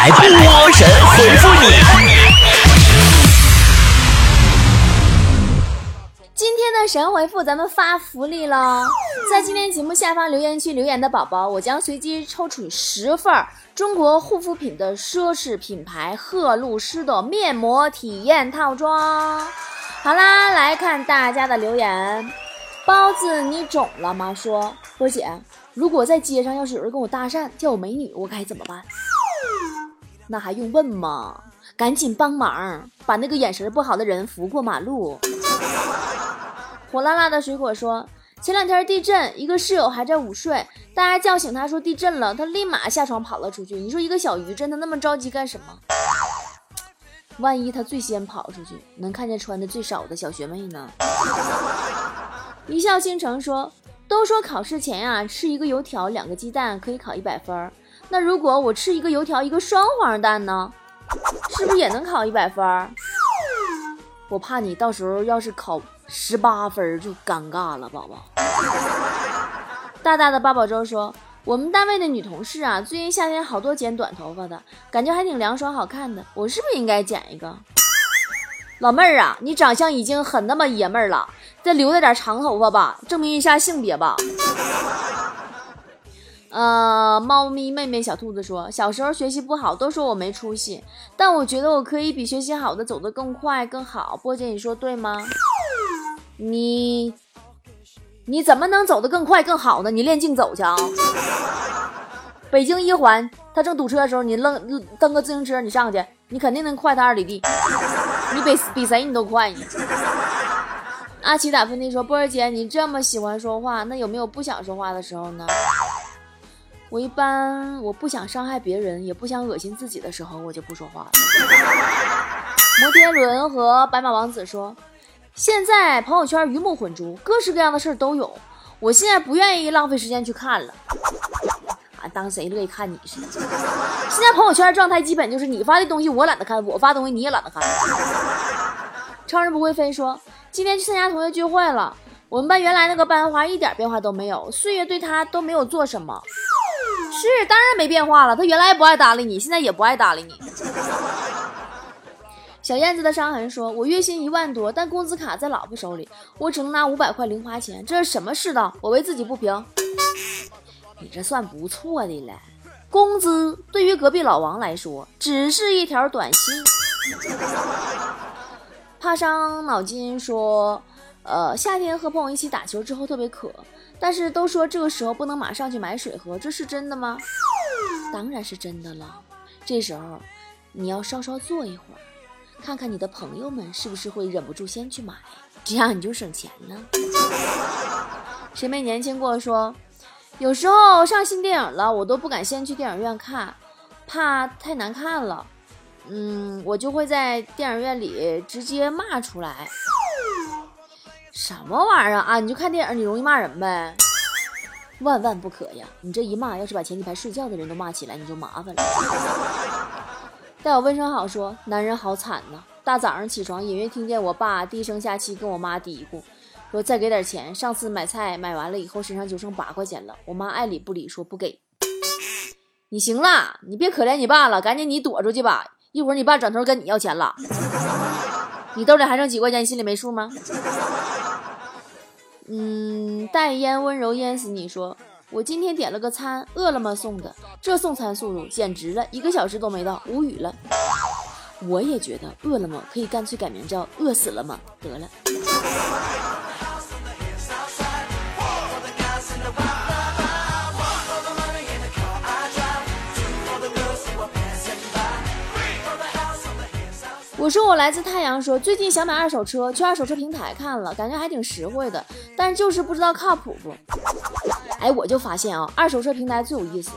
来，波神回复你。今天的神回复，咱们发福利喽！在今天节目下方留言区留言的宝宝，我将随机抽取十份中国护肤品的奢侈品牌赫露诗的面膜体验套装。好啦，来看大家的留言。包子，你肿了吗？说波姐，如果在街上要是有人跟我搭讪叫我美女，我该怎么办？那还用问吗？赶紧帮忙把那个眼神不好的人扶过马路。火辣辣的水果说，前两天地震，一个室友还在午睡，大家叫醒他说地震了，他立马下床跑了出去。你说一个小余震，他那么着急干什么？万一他最先跑出去，能看见穿的最少的小学妹呢？一笑倾城说：“都说考试前呀，吃一个油条，两个鸡蛋可以考一百分儿。那如果我吃一个油条，一个双黄蛋呢，是不是也能考一百分？我怕你到时候要是考十八分就尴尬了，宝宝。”大大的八宝粥说。我们单位的女同事啊，最近夏天好多剪短头发的，感觉还挺凉爽好看的。我是不是应该剪一个？老妹儿啊，你长相已经很那么爷们儿了，再留着点长头发吧，证明一下性别吧。呃，猫咪妹妹小兔子说，小时候学习不好，都说我没出息，但我觉得我可以比学习好的走得更快更好。波姐，你说对吗？你。你怎么能走得更快更好呢？你练竞走去啊！北京一环，他正堵车的时候，你愣蹬个自行车，你上去，你肯定能快他二里地。你比比谁你都快你。阿奇打喷嚏说：“波儿姐，你这么喜欢说话，那有没有不想说话的时候呢？”我一般我不想伤害别人，也不想恶心自己的时候，我就不说话了。摩天轮和白马王子说。现在朋友圈鱼目混珠，各式各样的事儿都有。我现在不愿意浪费时间去看了，啊，当谁乐意看你似的。现在朋友圈状态基本就是你发的东西我懒得看，我发东西你也懒得看。超人不会飞说，今天去参加同学聚会了，我们班原来那个班花一点变化都没有，岁月对她都没有做什么。是，当然没变化了，他原来不爱搭理你，现在也不爱搭理你。小燕子的伤痕说：“我月薪一万多，但工资卡在老婆手里，我只能拿五百块零花钱，这是什么世道？我为自己不平。你这算不错的了，工资对于隔壁老王来说只是一条短信。”怕伤脑筋说：“呃，夏天和朋友一起打球之后特别渴，但是都说这个时候不能马上去买水喝，这是真的吗？当然是真的了。这时候你要稍稍坐一会儿。”看看你的朋友们是不是会忍不住先去买，这样你就省钱了。谁没年轻过？说有时候上新电影了，我都不敢先去电影院看，怕太难看了。嗯，我就会在电影院里直接骂出来。什么玩意儿啊？你就看电影，你容易骂人呗？万万不可呀！你这一骂，要是把前几排睡觉的人都骂起来，你就麻烦了。待我问声好，说男人好惨呐！大早上起床，隐约听见我爸低声下气跟我妈嘀咕，说再给点钱。上次买菜买完了以后，身上就剩八块钱了。我妈爱理不理，说不给。你行了，你别可怜你爸了，赶紧你躲出去吧。一会儿你爸转头跟你要钱了。你兜里还剩几块钱，你心里没数吗？嗯，带烟温柔淹死你，说。我今天点了个餐，饿了么送的，这送餐速度简直了，一个小时都没到，无语了。我也觉得饿了么可以干脆改名叫饿死了么？得了。我说我来自太阳，说最近想买二手车，去二手车平台看了，感觉还挺实惠的，但是就是不知道靠谱不。哎，我就发现啊，二手车平台最有意思。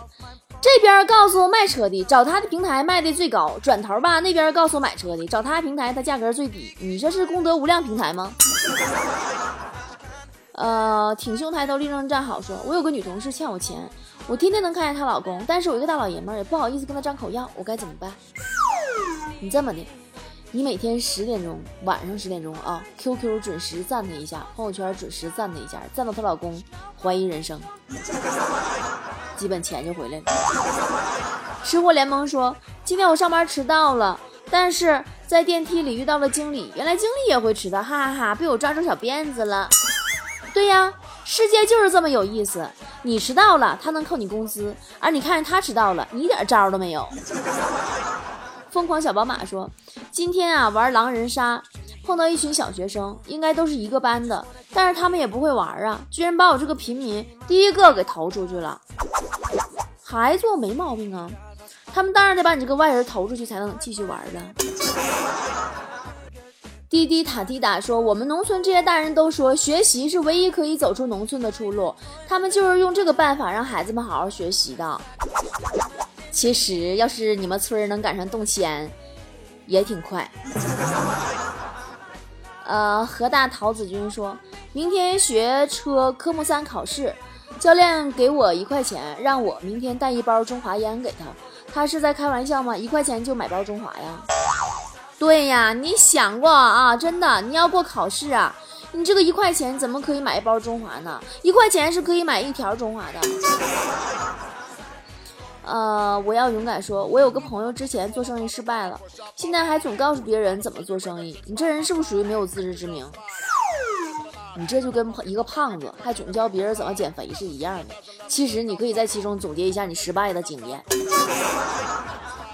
这边告诉卖车的找他的平台卖的最高，转头吧那边告诉买车的找他平台，他价格最低。你这是功德无量平台吗？呃，挺胸抬头立正站好，说我有个女同事欠我钱，我天天能看见她老公，但是我一个大老爷们儿也不好意思跟她张口要，我该怎么办？你这么的。你每天十点钟，晚上十点钟啊，QQ 准时赞她一下，朋友圈准时赞她一下，赞到她老公怀疑人生，基本钱就回来了。吃货联盟说，今天我上班迟到了，但是在电梯里遇到了经理，原来经理也会迟到，哈哈哈，被我抓住小辫子了。对呀，世界就是这么有意思，你迟到了，他能扣你工资，而你看见他迟到了，你一点招都没有。疯狂小宝马说，今天啊玩狼人杀。碰到一群小学生，应该都是一个班的，但是他们也不会玩啊，居然把我这个平民第一个给投出去了。孩子没毛病啊，他们当然得把你这个外人投出去才能继续玩了。滴滴塔滴答说，我们农村这些大人都说学习是唯一可以走出农村的出路，他们就是用这个办法让孩子们好好学习的。其实要是你们村能赶上动迁，也挺快。呃，河大陶子君说，明天学车科目三考试，教练给我一块钱，让我明天带一包中华烟给他。他是在开玩笑吗？一块钱就买包中华呀？对呀，你想过啊？真的，你要过考试啊？你这个一块钱怎么可以买一包中华呢？一块钱是可以买一条中华的。呃，我要勇敢说，我有个朋友之前做生意失败了，现在还总告诉别人怎么做生意。你这人是不是属于没有自知之明？你这就跟一个胖子还总教别人怎么减肥是一样的。其实你可以在其中总结一下你失败的经验。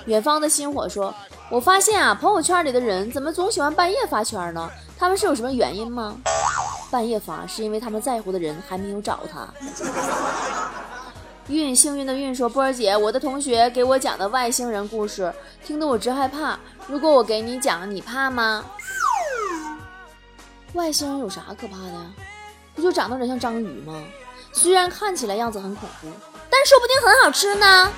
远方的星火说，我发现啊，朋友圈里的人怎么总喜欢半夜发圈呢？他们是有什么原因吗？半夜发是因为他们在乎的人还没有找他。运幸运的运说：“波儿姐，我的同学给我讲的外星人故事，听得我直害怕。如果我给你讲，你怕吗？外星人有啥可怕的呀？不就长得有点像章鱼吗？虽然看起来样子很恐怖，但说不定很好吃呢。”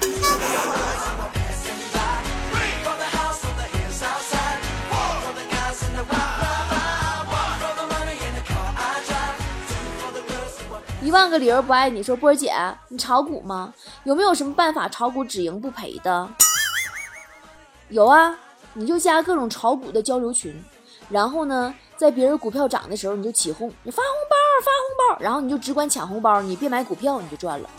一万个理由不爱你，说波姐，你炒股吗？有没有什么办法炒股只赢不赔的？有啊，你就加各种炒股的交流群，然后呢，在别人股票涨的时候你就起哄，你发红包发红包，然后你就只管抢红包，你别买股票你就赚了。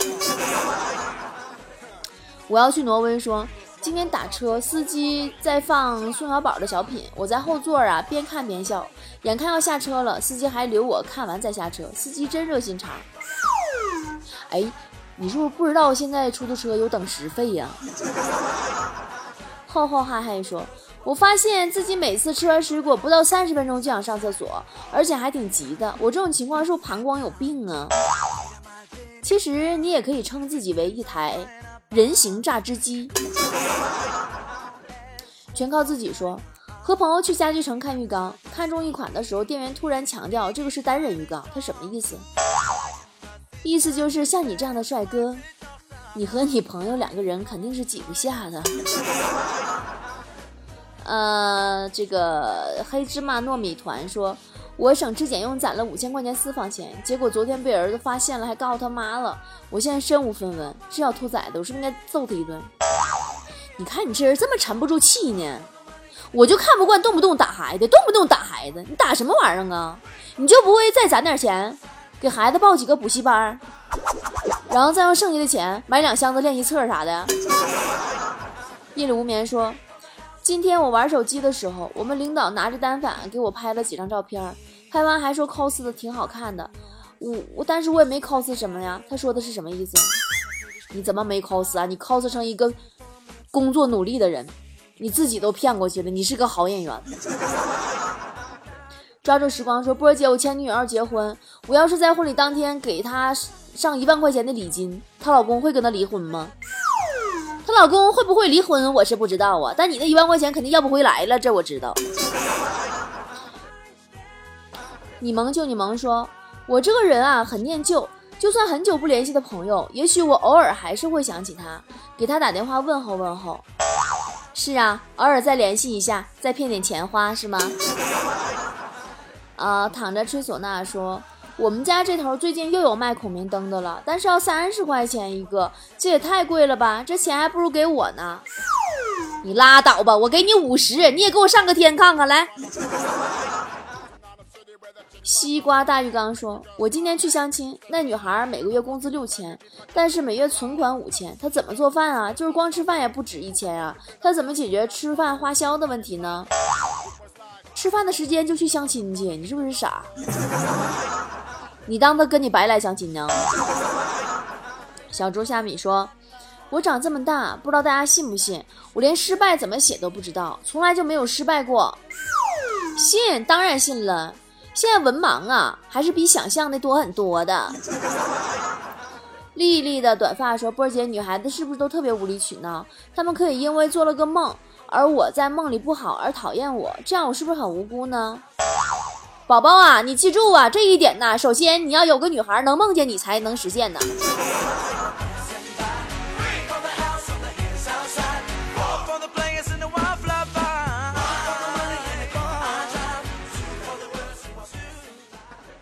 我要去挪威，说今天打车，司机在放宋小宝的小品，我在后座啊边看边笑，眼看要下车了，司机还留我看完再下车，司机真热心肠。哎，你是不是不知道现在出租车有等时费呀？浩浩哈哈说，我发现自己每次吃完水果不到三十分钟就想上厕所，而且还挺急的。我这种情况是不是膀胱有病啊？其实你也可以称自己为一台人形榨汁机。全靠自己说，和朋友去家具城看浴缸，看中一款的时候，店员突然强调这个是单人浴缸，他什么意思？意思就是像你这样的帅哥，你和你朋友两个人肯定是挤不下的。呃，这个黑芝麻糯米团说，我省吃俭用攒了五千块钱私房钱，结果昨天被儿子发现了，还告诉他妈了。我现在身无分文，这小兔崽子，我是不是应该揍他一顿？你看你这人这么沉不住气呢，我就看不惯动不动打孩子，动不动打孩子，你打什么玩意儿啊？你就不会再攒点钱？给孩子报几个补习班，然后再用剩下的钱买两箱子练习册啥的。夜里无眠说，今天我玩手机的时候，我们领导拿着单反给我拍了几张照片，拍完还说 cos 的挺好看的。我我但是我也没 cos 什么呀？他说的是什么意思？你怎么没 cos 啊？你 cos 成一个工作努力的人，你自己都骗过去了，你是个好演员。抓住时光说：“波儿姐，我前女友要结婚，我要是在婚礼当天给她上一万块钱的礼金，她老公会跟她离婚吗？她老公会不会离婚，我是不知道啊。但你那一万块钱肯定要不回来了，这我知道。”你萌就你萌说：“我这个人啊，很念旧，就算很久不联系的朋友，也许我偶尔还是会想起他，给他打电话问候问候。是啊，偶尔再联系一下，再骗点钱花，是吗？”啊，躺着吹唢呐说：“我们家这头最近又有卖孔明灯的了，但是要三十块钱一个，这也太贵了吧？这钱还不如给我呢。你拉倒吧，我给你五十，你也给我上个天看看来。”西瓜大浴缸说：“我今天去相亲，那女孩每个月工资六千，但是每月存款五千，她怎么做饭啊？就是光吃饭也不止一千啊！她怎么解决吃饭花销的问题呢？吃饭的时间就去相亲去，你是不是傻？你当他跟你白来相亲呢？”小猪虾米说：“我长这么大，不知道大家信不信，我连失败怎么写都不知道，从来就没有失败过。信，当然信了。”现在文盲啊，还是比想象的多很多的。丽丽的短发说：“波儿姐，女孩子是不是都特别无理取闹？她们可以因为做了个梦，而我在梦里不好而讨厌我，这样我是不是很无辜呢？”宝宝啊，你记住啊，这一点呢，首先你要有个女孩能梦见你才能实现呢。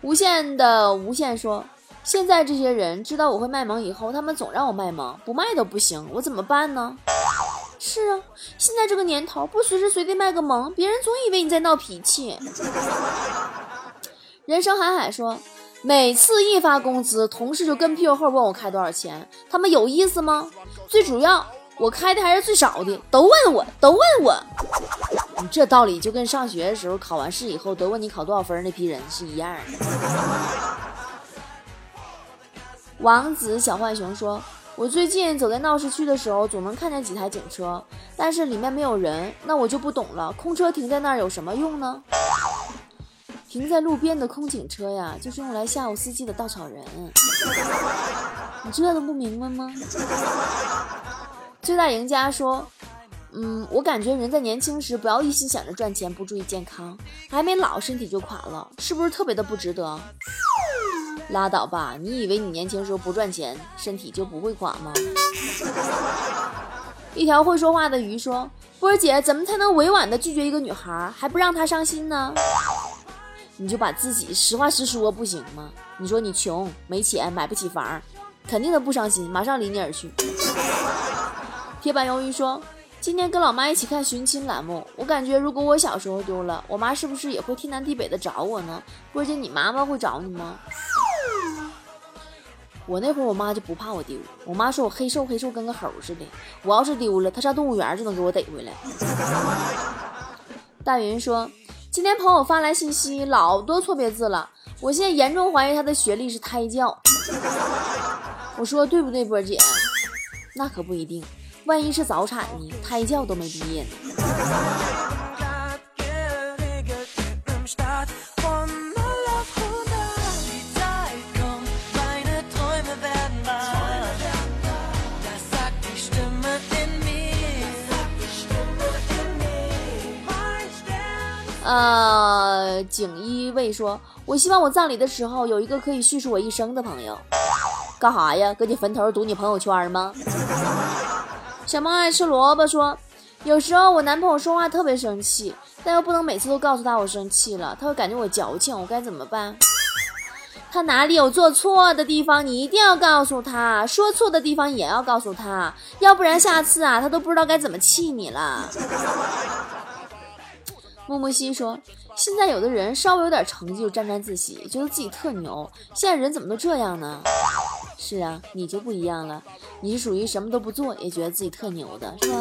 无限的无限说：“现在这些人知道我会卖萌以后，他们总让我卖萌，不卖都不行，我怎么办呢？”是啊，现在这个年头，不随时随地卖个萌，别人总以为你在闹脾气。人生海海说：“每次一发工资，同事就跟屁股后问我开多少钱，他们有意思吗？最主要，我开的还是最少的，都问我，都问我。”你这道理就跟上学的时候考完试以后都问你考多少分那批人是一样的。王子小浣熊说：“我最近走在闹市区的时候，总能看见几台警车，但是里面没有人，那我就不懂了，空车停在那儿有什么用呢？停在路边的空警车呀，就是用来吓唬司机的稻草人。你这都不明白吗？”最大赢家说。嗯，我感觉人在年轻时不要一心想着赚钱，不注意健康，还没老身体就垮了，是不是特别的不值得？拉倒吧，你以为你年轻时候不赚钱，身体就不会垮吗？一条会说话的鱼说：“波儿姐，怎么才能委婉的拒绝一个女孩，还不让她伤心呢？你就把自己实话实说不行吗？你说你穷，没钱，买不起房，肯定的不伤心，马上离你而去。”铁板鱿鱼说。今天跟老妈一起看寻亲栏目，我感觉如果我小时候丢了，我妈是不是也会天南地北的找我呢？波姐，你妈妈会找你吗？我那会儿我妈就不怕我丢，我妈说我黑瘦黑瘦跟个猴似的，我要是丢了，她上动物园就能给我逮回来。大云说，今天朋友发来信息，老多错别字了，我现在严重怀疑他的学历是胎教。我说对不对，波姐？那可不一定。万一是早产呢？胎教都没毕业呢。呃，锦衣卫说：“我希望我葬礼的时候有一个可以叙述我一生的朋友。”干哈呀？搁你坟头堵你朋友圈吗？小猫爱吃萝卜说：“有时候我男朋友说话特别生气，但又不能每次都告诉他我生气了，他会感觉我矫情，我该怎么办？他哪里有做错的地方，你一定要告诉他；说错的地方也要告诉他，要不然下次啊，他都不知道该怎么气你了。”木木西说：“现在有的人稍微有点成绩就沾沾自喜，觉得自己特牛，现在人怎么都这样呢？”是啊，你就不一样了，你是属于什么都不做也觉得自己特牛的，是吧？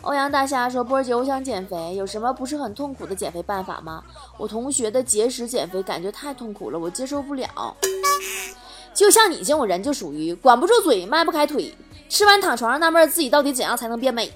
欧阳大虾说：“波儿姐，我想减肥，有什么不是很痛苦的减肥办法吗？我同学的节食减肥感觉太痛苦了，我接受不了。就像你这种人，就属于管不住嘴，迈不开腿，吃完躺床上纳闷自己到底怎样才能变美。”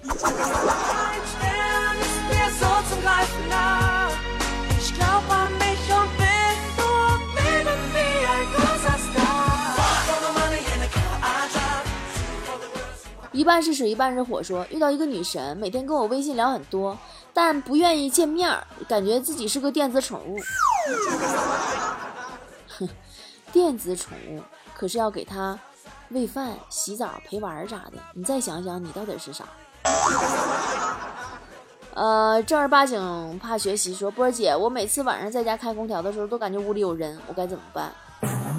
一半是水，一半是火。说遇到一个女神，每天跟我微信聊很多，但不愿意见面儿，感觉自己是个电子宠物。电子宠物可是要给她喂饭、洗澡、陪玩儿啥的。你再想想，你到底是啥？呃，正儿八经怕学习。说波儿姐，我每次晚上在家开空调的时候，都感觉屋里有人，我该怎么办？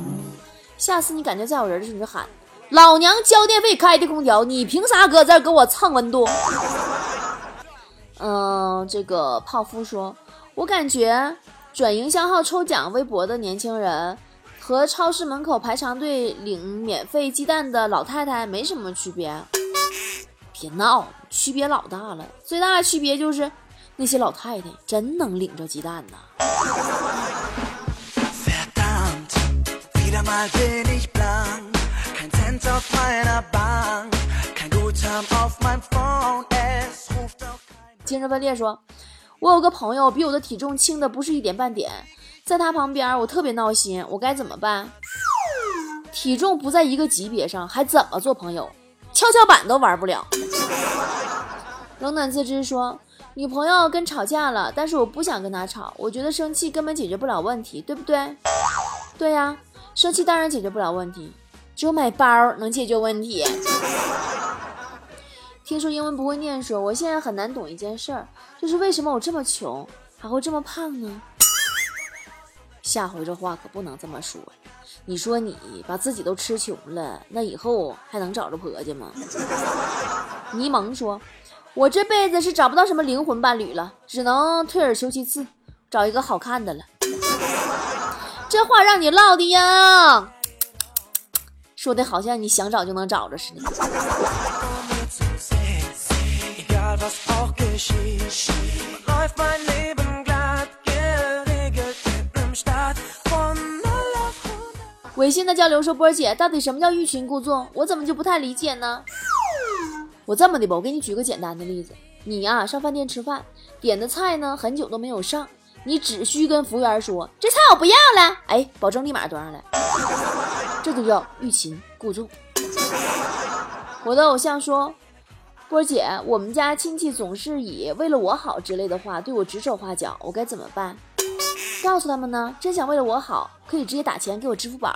下次你感觉再有人的时候，你就喊。老娘交电费开的空调，你凭啥搁这儿给我蹭温度？嗯，这个泡芙说，我感觉转营销号抽奖微博的年轻人，和超市门口排长队领免费鸡蛋的老太太没什么区别。别闹，区别老大了。最大的区别就是那些老太太真能领着鸡蛋呐。精神分裂说。我有个朋友比我的体重轻的不是一点半点，在他旁边我特别闹心，我该怎么办？体重不在一个级别上，还怎么做朋友？跷跷板都玩不了。冷暖自知说，女朋友跟吵架了，但是我不想跟她吵，我觉得生气根本解决不了问题，对不对？对呀，生气当然解决不了问题，只有买包能解决问题。听说英文不会念，说我现在很难懂一件事儿，就是为什么我这么穷还会这么胖呢？下回这话可不能这么说。你说你把自己都吃穷了，那以后还能找着婆家吗？柠檬说，我这辈子是找不到什么灵魂伴侣了，只能退而求其次，找一个好看的了。这话让你唠的呀，说的好像你想找就能找着似的。微信的交流说：“波姐，到底什么叫欲擒故纵？我怎么就不太理解呢？我这么的吧，我给你举个简单的例子，你呀上饭店吃饭，点的菜呢很久都没有上，你只需跟服务员说这菜我不要了，哎，保证立马端上来，这就叫欲擒故纵。我的偶像说。”波姐，我们家亲戚总是以为了我好之类的话对我指手画脚，我该怎么办？告诉他们呢，真想为了我好，可以直接打钱给我支付宝。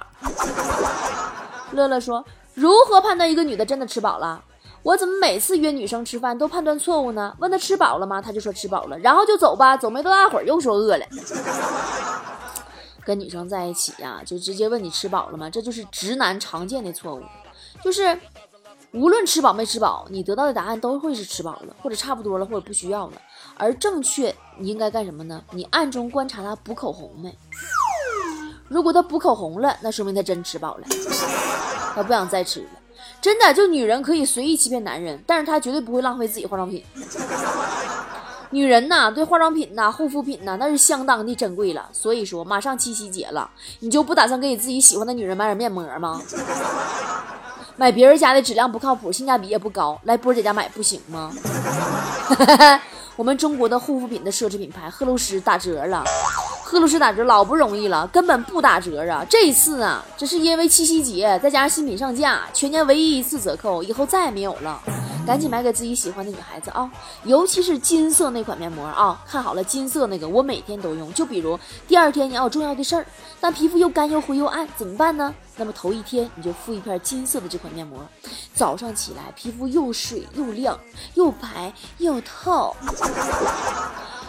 乐乐说，如何判断一个女的真的吃饱了？我怎么每次约女生吃饭都判断错误呢？问她吃饱了吗？她就说吃饱了，然后就走吧，走没多大会儿又说饿了。跟女生在一起呀，就直接问你吃饱了吗？这就是直男常见的错误，就是。无论吃饱没吃饱，你得到的答案都会是吃饱了，或者差不多了，或者不需要了。而正确你应该干什么呢？你暗中观察她补口红没？如果她补口红了，那说明她真吃饱了，她不想再吃了。真的，就女人可以随意欺骗男人，但是她绝对不会浪费自己化妆品。女人呐，对化妆品呐、护肤品呐，那是相当的珍贵了。所以说，马上七夕节了，你就不打算给你自己喜欢的女人买点面膜吗？买别人家的质量不靠谱，性价比也不高，来波姐家买不行吗？我们中国的护肤品的奢侈品牌赫露诗打折了，赫露诗打折老不容易了，根本不打折啊！这一次啊，这是因为七夕节，再加上新品上架，全年唯一一次折扣，以后再也没有了。赶紧买给自己喜欢的女孩子啊！尤其是金色那款面膜啊，看好了，金色那个我每天都用。就比如第二天你要有重要的事儿，但皮肤又干又灰又暗，怎么办呢？那么头一天你就敷一片金色的这款面膜，早上起来皮肤又水又亮又白又透。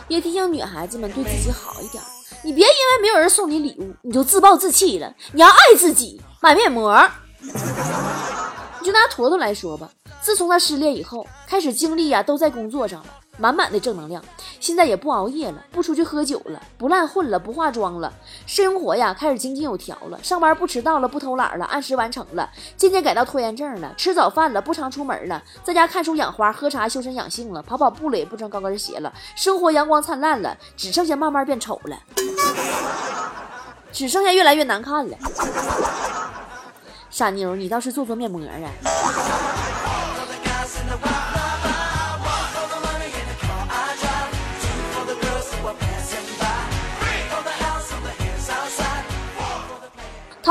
也提醒女孩子们对自己好一点，你别因为没有人送你礼物你就自暴自弃了，你要爱自己，买面膜。你就拿坨坨来说吧。自从他失恋以后，开始精力呀都在工作上了，满满的正能量。现在也不熬夜了，不出去喝酒了，不乱混了，不化妆了，生活呀开始井井有条了。上班不迟到了，不偷懒了，按时完成了，渐渐改到拖延症了。吃早饭了，不常出门了，在家看书养花，喝茶修身养性了，跑跑步了也不穿高跟鞋了。生活阳光灿烂了，只剩下慢慢变丑了，只剩下越来越难看了。傻妞，你倒是做做面膜啊！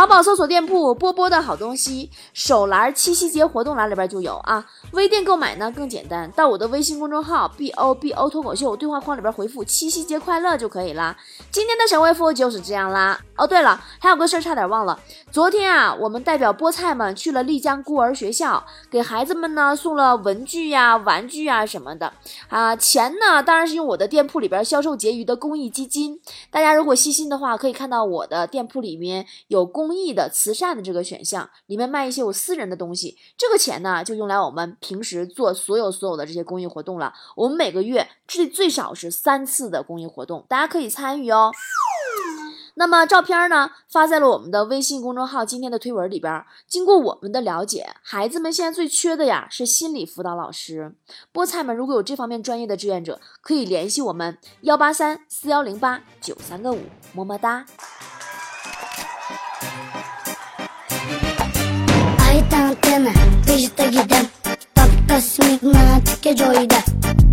淘宝搜索店铺波波的好东西，手栏七夕节活动栏里边就有啊。微店购买呢更简单，到我的微信公众号 b o b o 脱口秀对话框里边回复七夕节快乐就可以了。今天的神回复就是这样啦。哦，对了，还有个事儿差点忘了，昨天啊，我们代表菠菜们去了丽江孤儿学校，给孩子们呢送了文具呀、玩具呀什么的啊。钱呢当然是用我的店铺里边销售结余的公益基金。大家如果细心的话，可以看到我的店铺里面有。公益的、慈善的这个选项里面卖一些我私人的东西，这个钱呢就用来我们平时做所有所有的这些公益活动了。我们每个月最最少是三次的公益活动，大家可以参与哦。那么照片呢，发在了我们的微信公众号今天的推文里边。经过我们的了解，孩子们现在最缺的呀是心理辅导老师。菠菜们如果有这方面专业的志愿者，可以联系我们幺八三四幺零八九三个五，么么哒。Tasmik manatika joyida.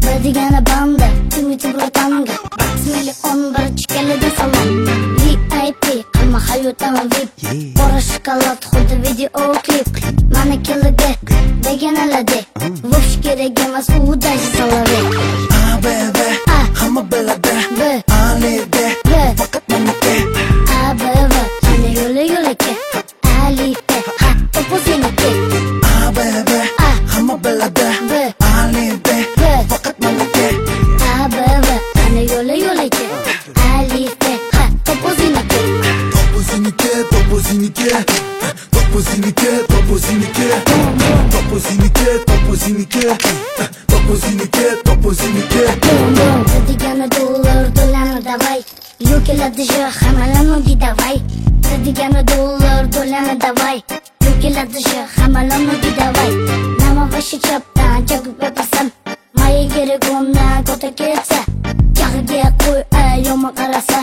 Bir degani banda Umidi Vatanga Bakti million bir chikalida salom VIP hamma hayotdan vip Qora shokolad xuddi video klip. Manikiligi degan alade. Vosh kerak emas u даже соловей А, б, б, hamma biladi давай. Руки ладыши хамалону ги давай. Нама ваши чаптан чагу пепасан Майи гири гумна кота кетса Чагы ге куй э йома караса.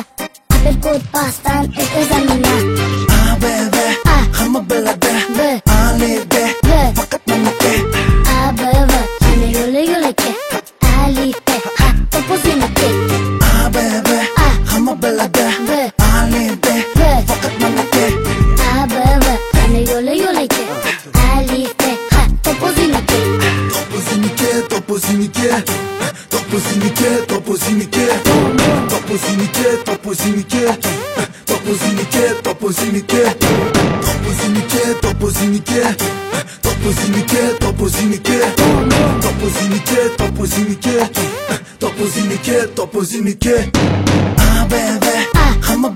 Апер кут пастан эк эзамин Τόπος ή νικεί, τόπος ή νικεί, τόπος ή νικεί, τόπος α, β, β, Χαμά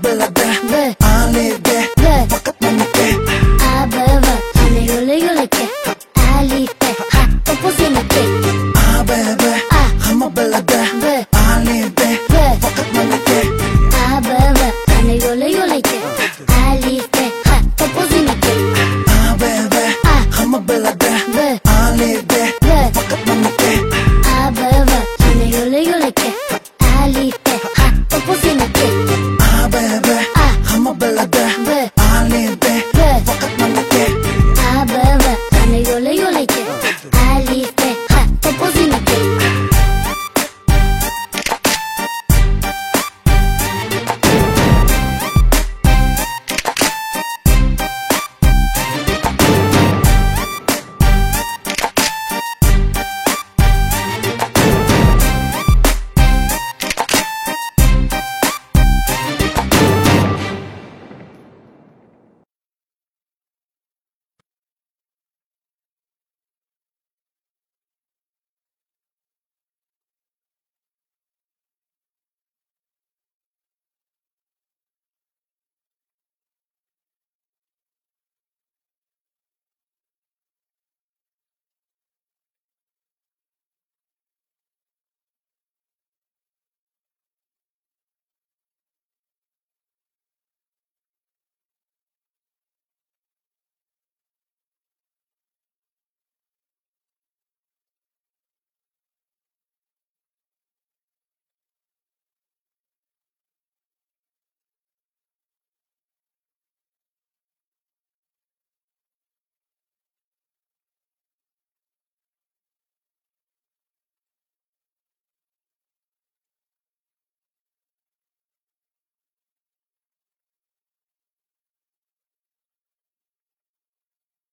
爱丽